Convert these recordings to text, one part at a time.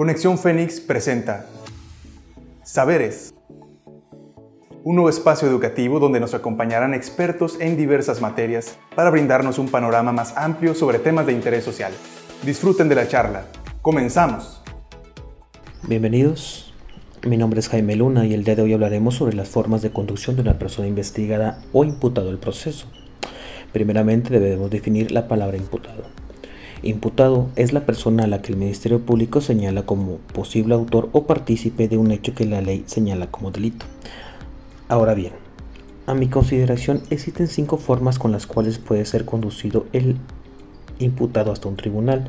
Conexión Fénix presenta Saberes, un nuevo espacio educativo donde nos acompañarán expertos en diversas materias para brindarnos un panorama más amplio sobre temas de interés social. Disfruten de la charla. Comenzamos. Bienvenidos. Mi nombre es Jaime Luna y el día de hoy hablaremos sobre las formas de conducción de una persona investigada o imputado del proceso. Primeramente debemos definir la palabra imputado. Imputado es la persona a la que el Ministerio Público señala como posible autor o partícipe de un hecho que la ley señala como delito. Ahora bien, a mi consideración existen cinco formas con las cuales puede ser conducido el imputado hasta un tribunal.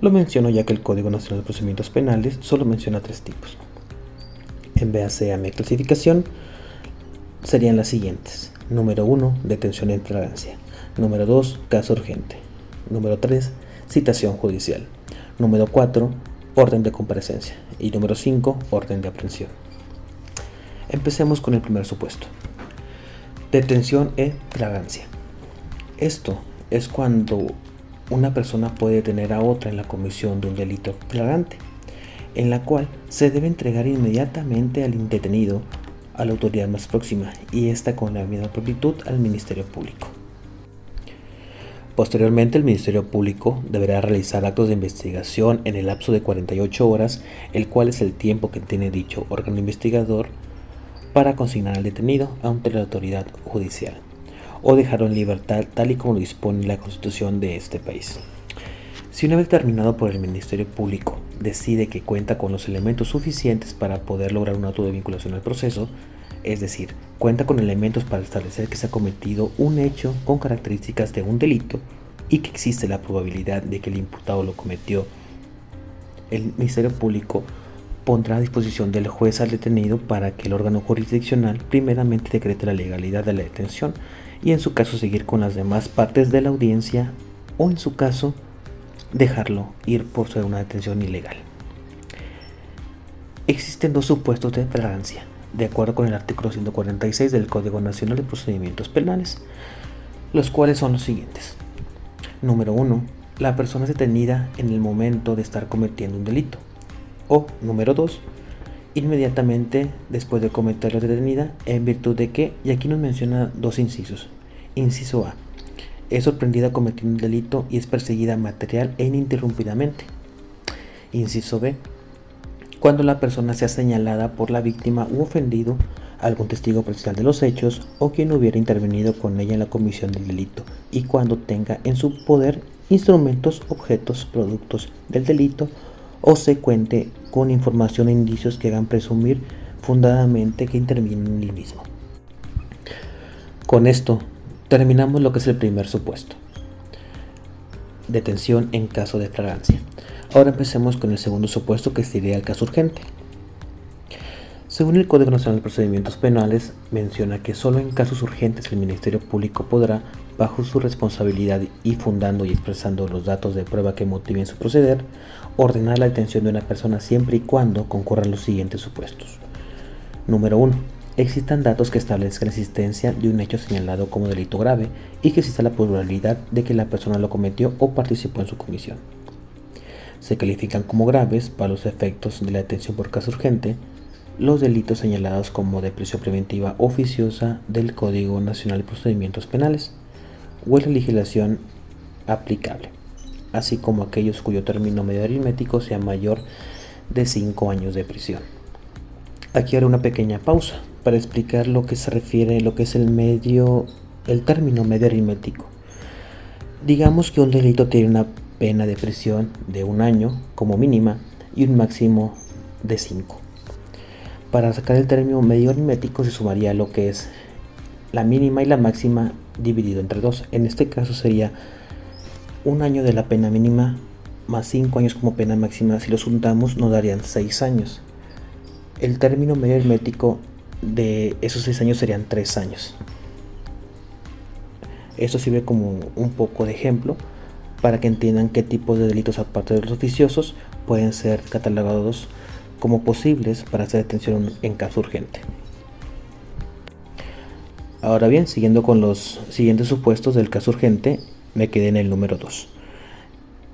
Lo menciono ya que el Código Nacional de Procedimientos Penales solo menciona tres tipos. En base a mi clasificación, serían las siguientes. Número 1, detención en flagrancia. Número 2, caso urgente. Número 3, citación judicial. Número 4, orden de comparecencia. Y número 5, orden de aprehensión. Empecemos con el primer supuesto. Detención en flagrancia. Esto es cuando una persona puede detener a otra en la comisión de un delito flagrante, en la cual se debe entregar inmediatamente al detenido a la autoridad más próxima y esta con la misma prontitud al Ministerio Público. Posteriormente, el Ministerio Público deberá realizar actos de investigación en el lapso de 48 horas, el cual es el tiempo que tiene dicho órgano investigador para consignar al detenido ante la autoridad judicial o dejarlo en libertad tal y como lo dispone la Constitución de este país. Si una vez terminado por el Ministerio Público decide que cuenta con los elementos suficientes para poder lograr un auto de vinculación al proceso, es decir, cuenta con elementos para establecer que se ha cometido un hecho con características de un delito y que existe la probabilidad de que el imputado lo cometió, el Ministerio Público pondrá a disposición del juez al detenido para que el órgano jurisdiccional primeramente decrete la legalidad de la detención y en su caso seguir con las demás partes de la audiencia o en su caso dejarlo ir por ser una detención ilegal. Existen dos supuestos de flagrancia de acuerdo con el artículo 146 del Código Nacional de Procedimientos Penales, los cuales son los siguientes. Número 1. La persona es detenida en el momento de estar cometiendo un delito. O número 2. Inmediatamente después de cometer la detenida, en virtud de que, y aquí nos menciona dos incisos. Inciso A. Es sorprendida cometiendo un delito y es perseguida material e ininterrumpidamente. Inciso B cuando la persona sea señalada por la víctima u ofendido, algún testigo presencial de los hechos o quien hubiera intervenido con ella en la comisión del delito y cuando tenga en su poder instrumentos, objetos, productos del delito o se cuente con información e indicios que hagan presumir fundadamente que interviene en el mismo. Con esto terminamos lo que es el primer supuesto. Detención en caso de flagrancia. Ahora empecemos con el segundo supuesto que sería el caso urgente. Según el Código Nacional de Procedimientos Penales, menciona que solo en casos urgentes el Ministerio Público podrá, bajo su responsabilidad y fundando y expresando los datos de prueba que motiven su proceder, ordenar la detención de una persona siempre y cuando concurran los siguientes supuestos. Número 1. Existan datos que establezcan la existencia de un hecho señalado como delito grave y que exista la probabilidad de que la persona lo cometió o participó en su comisión se califican como graves para los efectos de la detención por caso urgente los delitos señalados como de prisión preventiva oficiosa del Código Nacional de Procedimientos Penales o la legislación aplicable, así como aquellos cuyo término medio aritmético sea mayor de 5 años de prisión. Aquí haré una pequeña pausa para explicar lo que se refiere lo que es el medio el término medio aritmético. Digamos que un delito tiene una pena de prisión de un año como mínima y un máximo de 5. Para sacar el término medio aritmético se sumaría lo que es la mínima y la máxima dividido entre 2. En este caso sería un año de la pena mínima más 5 años como pena máxima. Si los juntamos nos darían 6 años. El término medio aritmético de esos 6 años serían 3 años. Esto sirve como un poco de ejemplo para que entiendan qué tipos de delitos aparte de los oficiosos pueden ser catalogados como posibles para hacer detención en caso urgente. Ahora bien, siguiendo con los siguientes supuestos del caso urgente, me quedé en el número 2.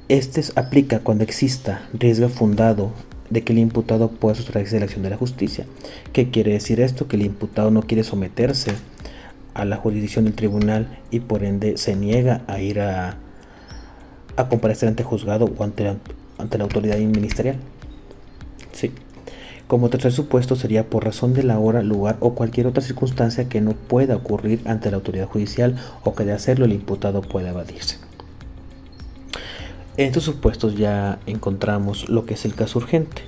Este aplica cuando exista riesgo fundado de que el imputado pueda sustraerse de la acción de la justicia. ¿Qué quiere decir esto? Que el imputado no quiere someterse a la jurisdicción del tribunal y por ende se niega a ir a, a comparecer ante juzgado o ante la, ante la autoridad ministerial. Sí. Como tercer supuesto sería por razón de la hora, lugar o cualquier otra circunstancia que no pueda ocurrir ante la autoridad judicial o que de hacerlo el imputado pueda evadirse. En estos supuestos ya encontramos lo que es el caso urgente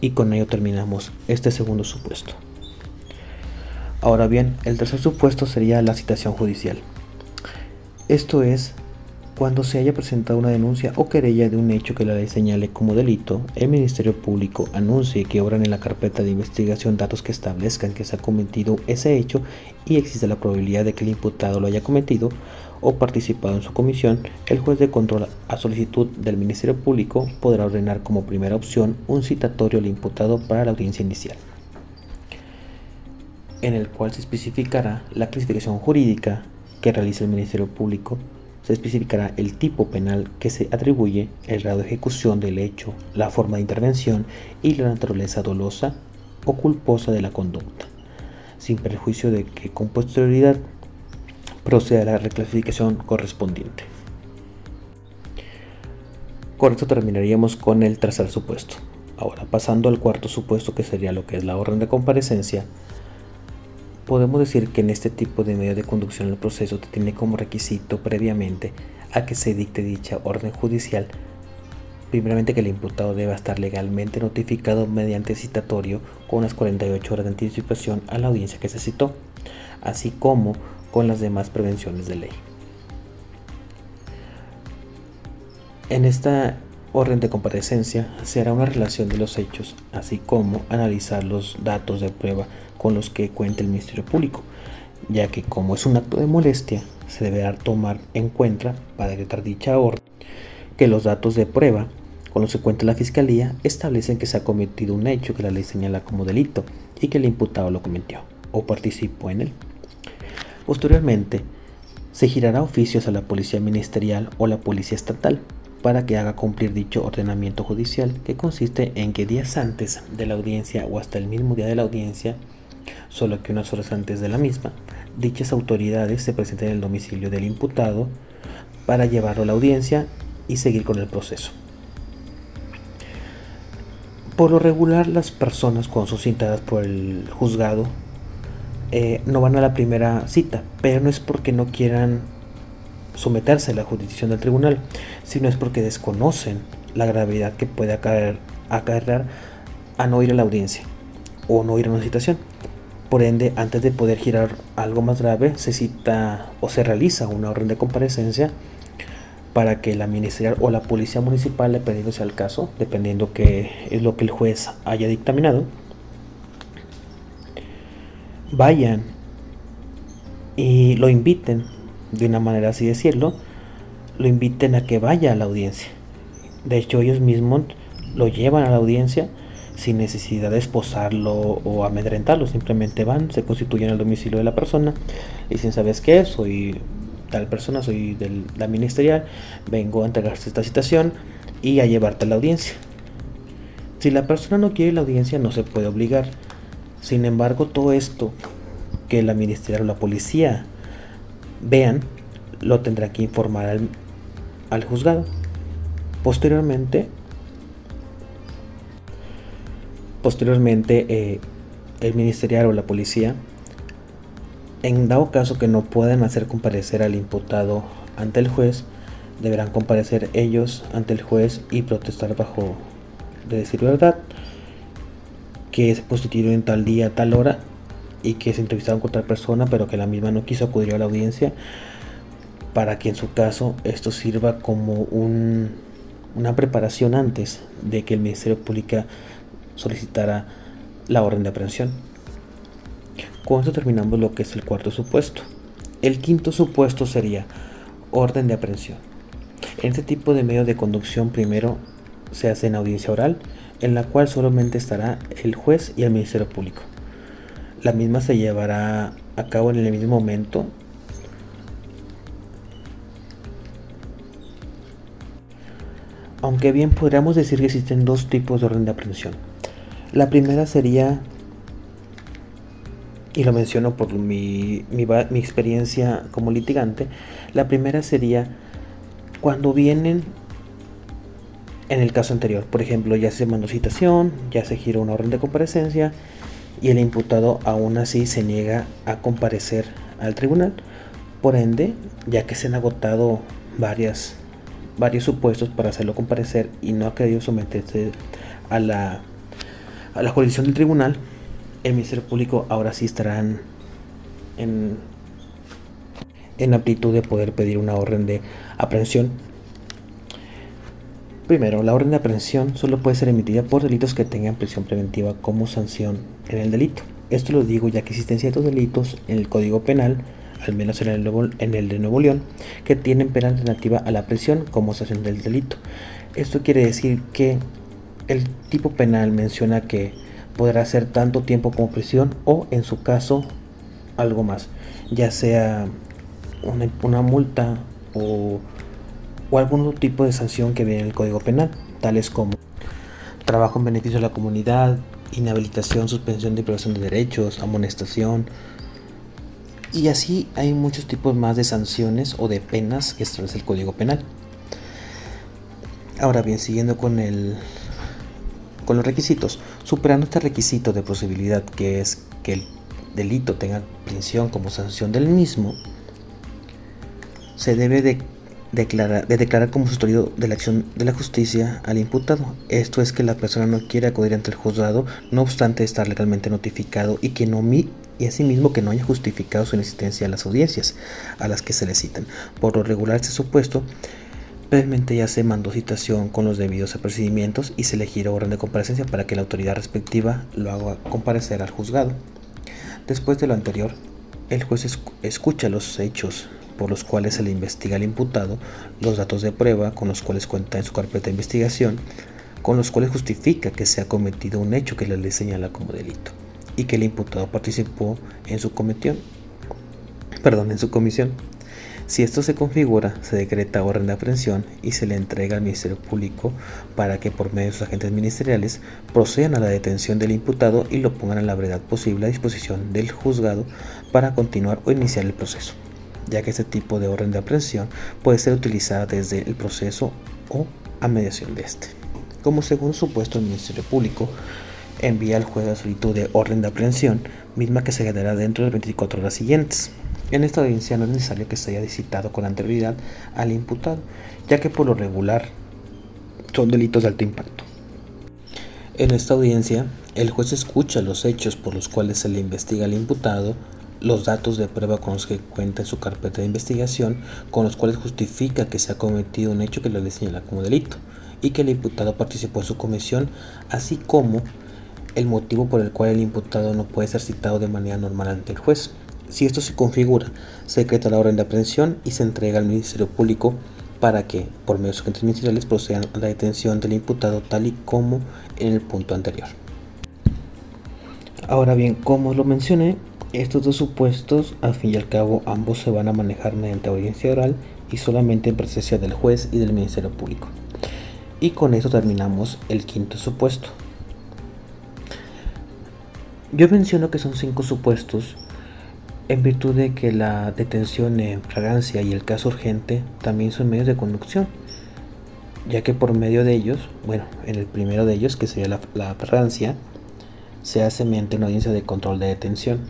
y con ello terminamos este segundo supuesto. Ahora bien, el tercer supuesto sería la citación judicial. Esto es cuando se haya presentado una denuncia o querella de un hecho que la ley señale como delito, el Ministerio Público anuncie que obran en la carpeta de investigación datos que establezcan que se ha cometido ese hecho y existe la probabilidad de que el imputado lo haya cometido o participado en su comisión, el juez de control a solicitud del Ministerio Público podrá ordenar como primera opción un citatorio al imputado para la audiencia inicial, en el cual se especificará la clasificación jurídica que realiza el Ministerio Público se especificará el tipo penal que se atribuye, el grado de ejecución del hecho, la forma de intervención y la naturaleza dolosa o culposa de la conducta, sin perjuicio de que con posterioridad proceda la reclasificación correspondiente. Con esto terminaríamos con el tercer supuesto. Ahora, pasando al cuarto supuesto que sería lo que es la orden de comparecencia, podemos decir que en este tipo de medio de conducción el proceso tiene como requisito previamente a que se dicte dicha orden judicial, primeramente que el imputado deba estar legalmente notificado mediante citatorio con las 48 horas de anticipación a la audiencia que se citó, así como con las demás prevenciones de ley. En esta orden de comparecencia se hará una relación de los hechos, así como analizar los datos de prueba con los que cuenta el Ministerio Público, ya que como es un acto de molestia, se deberá tomar en cuenta para decretar dicha orden que los datos de prueba con los que cuenta la Fiscalía establecen que se ha cometido un hecho que la ley señala como delito y que el imputado lo cometió o participó en él. Posteriormente, se girará oficios a la Policía Ministerial o la Policía Estatal para que haga cumplir dicho ordenamiento judicial que consiste en que días antes de la audiencia o hasta el mismo día de la audiencia solo que unas horas antes de la misma, dichas autoridades se presenten en el domicilio del imputado para llevarlo a la audiencia y seguir con el proceso. Por lo regular, las personas cuando son citadas por el juzgado eh, no van a la primera cita, pero no es porque no quieran someterse a la jurisdicción del tribunal, sino es porque desconocen la gravedad que puede acarrear a no ir a la audiencia o no ir a una citación. Por ende, antes de poder girar algo más grave, se cita o se realiza una orden de comparecencia para que la ministerial o la policía municipal, dependiendo sea el caso, dependiendo que es lo que el juez haya dictaminado, vayan y lo inviten, de una manera así decirlo, lo inviten a que vaya a la audiencia. De hecho, ellos mismos lo llevan a la audiencia sin necesidad de esposarlo o amedrentarlo, simplemente van, se constituyen al domicilio de la persona y dicen, ¿sabes qué? Soy tal persona, soy de la ministerial, vengo a entregarte esta citación y a llevarte a la audiencia. Si la persona no quiere la audiencia, no se puede obligar. Sin embargo, todo esto que la ministerial o la policía vean, lo tendrá que informar al, juzgado. Posteriormente, Posteriormente, eh, el ministerial o la policía, en dado caso que no puedan hacer comparecer al imputado ante el juez, deberán comparecer ellos ante el juez y protestar bajo de decir verdad que se constituyeron en tal día, tal hora y que se entrevistaron con tal persona, pero que la misma no quiso acudir a la audiencia, para que en su caso esto sirva como un, una preparación antes de que el Ministerio Público solicitara la orden de aprehensión. Con esto terminamos lo que es el cuarto supuesto. El quinto supuesto sería orden de aprehensión. En este tipo de medio de conducción primero se hace en audiencia oral, en la cual solamente estará el juez y el Ministerio Público. La misma se llevará a cabo en el mismo momento aunque bien podríamos decir que existen dos tipos de orden de aprehensión. La primera sería, y lo menciono por mi, mi, experiencia como litigante, la primera sería cuando vienen en el caso anterior. Por ejemplo, ya se mandó citación, ya se giró una orden de comparecencia y el imputado aún así se niega a comparecer al tribunal. Por ende, ya que se han agotado varias, varios supuestos para hacerlo comparecer y no ha querido someterse a la, a la jurisdicción del tribunal, el Ministerio Público ahora sí estarán en, en aptitud de poder pedir una orden de aprehensión Primero, la orden de aprehensión solo puede ser emitida por delitos que tengan prisión preventiva como sanción en el delito. Esto lo digo ya que existen ciertos delitos en el Código Penal, al menos en el, de Nuevo León, que tienen pena alternativa a la prisión como sanción del delito. Esto quiere decir que el tipo penal menciona que podrá ser tanto tiempo como prisión o en su caso algo más, ya sea una, una multa o o algún otro tipo de sanción que viene en el Código Penal, tales como trabajo en beneficio de la comunidad, inhabilitación, suspensión de privación de derechos, amonestación. Y así hay muchos tipos más de sanciones o de penas que establece el Código Penal. Ahora bien, siguiendo con el con los requisitos, superando este requisito de posibilidad que es que el delito tenga prisión como sanción del mismo, se debe de declarar, de declarar como sustituido de la acción de la justicia al imputado. Esto es que la persona no quiere acudir ante el juzgado, no obstante estar legalmente notificado y que no y asimismo que no haya justificado su inexistencia a las audiencias a las que se le citan. Por lo regular este supuesto, previamente ya se mandó citación con los debidos apercibimientos y se le giró orden de comparecencia para que la autoridad respectiva lo haga comparecer al juzgado. Después de lo anterior, el juez escucha los hechos por los cuales se le investiga al imputado, los datos de prueba con los cuales cuenta en su carpeta de investigación, con los cuales justifica que se ha cometido un hecho que la ley señala como delito y que el imputado participó en su comisión. Perdón, en su comisión. Si esto se configura, se decreta orden de aprehensión y se le entrega al Ministerio Público para que por medio de sus agentes ministeriales procedan a la detención del imputado y lo pongan a la brevedad posible a disposición del juzgado para continuar o iniciar el proceso ya que este tipo de orden de aprehensión puede ser utilizada desde el proceso o a mediación de este. Como segundo supuesto, el Ministerio Público envía al juez la solicitud de orden de aprehensión, misma que se quedará dentro de 24 horas siguientes. En esta audiencia no es necesario que se haya citado con anterioridad al imputado, ya que por lo regular son delitos de alto impacto. En esta audiencia, el juez escucha los hechos por los cuales se le investiga al imputado, los datos de prueba con los que cuenta en su carpeta de investigación, con los cuales justifica que se ha cometido un hecho que lo le señala como delito y que el imputado participó en su comisión, así como el motivo por el cual el imputado no puede ser citado de manera normal ante el juez. Si esto se configura, se decreta la orden de aprehensión y se entrega al Ministerio Público para que, por medio de sus agentes ministeriales, procedan a la detención del imputado tal y como en el punto anterior. Ahora bien, como lo mencioné, estos dos supuestos, al fin y al cabo, ambos se van a manejar mediante audiencia oral y solamente en presencia del juez y del Ministerio Público. Y con eso terminamos el quinto supuesto. Yo menciono que son cinco supuestos en virtud de que la detención en fragancia y el caso urgente también son medios de conducción, ya que por medio de ellos, bueno, en el primero de ellos, que sería la fragancia, se hace mediante una audiencia de control de detención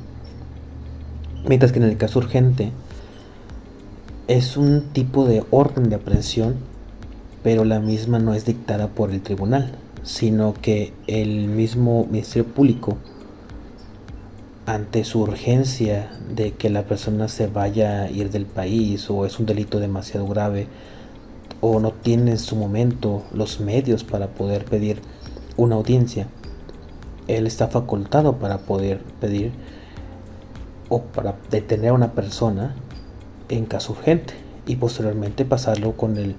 Mientras que en el caso urgente es un tipo de orden de aprehensión, pero la misma no es dictada por el tribunal, sino que el mismo Ministerio Público, ante su urgencia de que la persona se vaya a ir del país o es un delito demasiado grave o no tiene en su momento los medios para poder pedir una audiencia, él está facultado para poder pedir o para detener a una persona en caso urgente y posteriormente pasarlo con el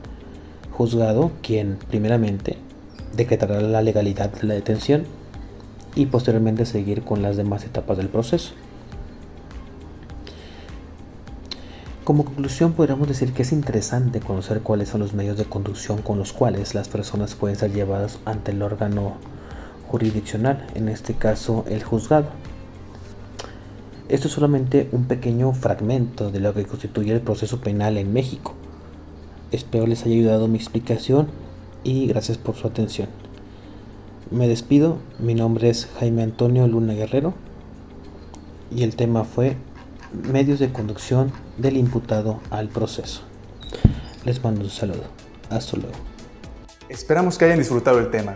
juzgado quien primeramente decretará la legalidad de la detención y posteriormente seguir con las demás etapas del proceso. Como conclusión podríamos decir que es interesante conocer cuáles son los medios de conducción con los cuales las personas pueden ser llevadas ante el órgano jurisdiccional, en este caso el juzgado. Esto es solamente un pequeño fragmento de lo que constituye el proceso penal en México. Espero les haya ayudado mi explicación y gracias por su atención. Me despido, mi nombre es Jaime Antonio Luna Guerrero y el tema fue medios de conducción del imputado al proceso. Les mando un saludo. Hasta luego. Esperamos que hayan disfrutado el tema.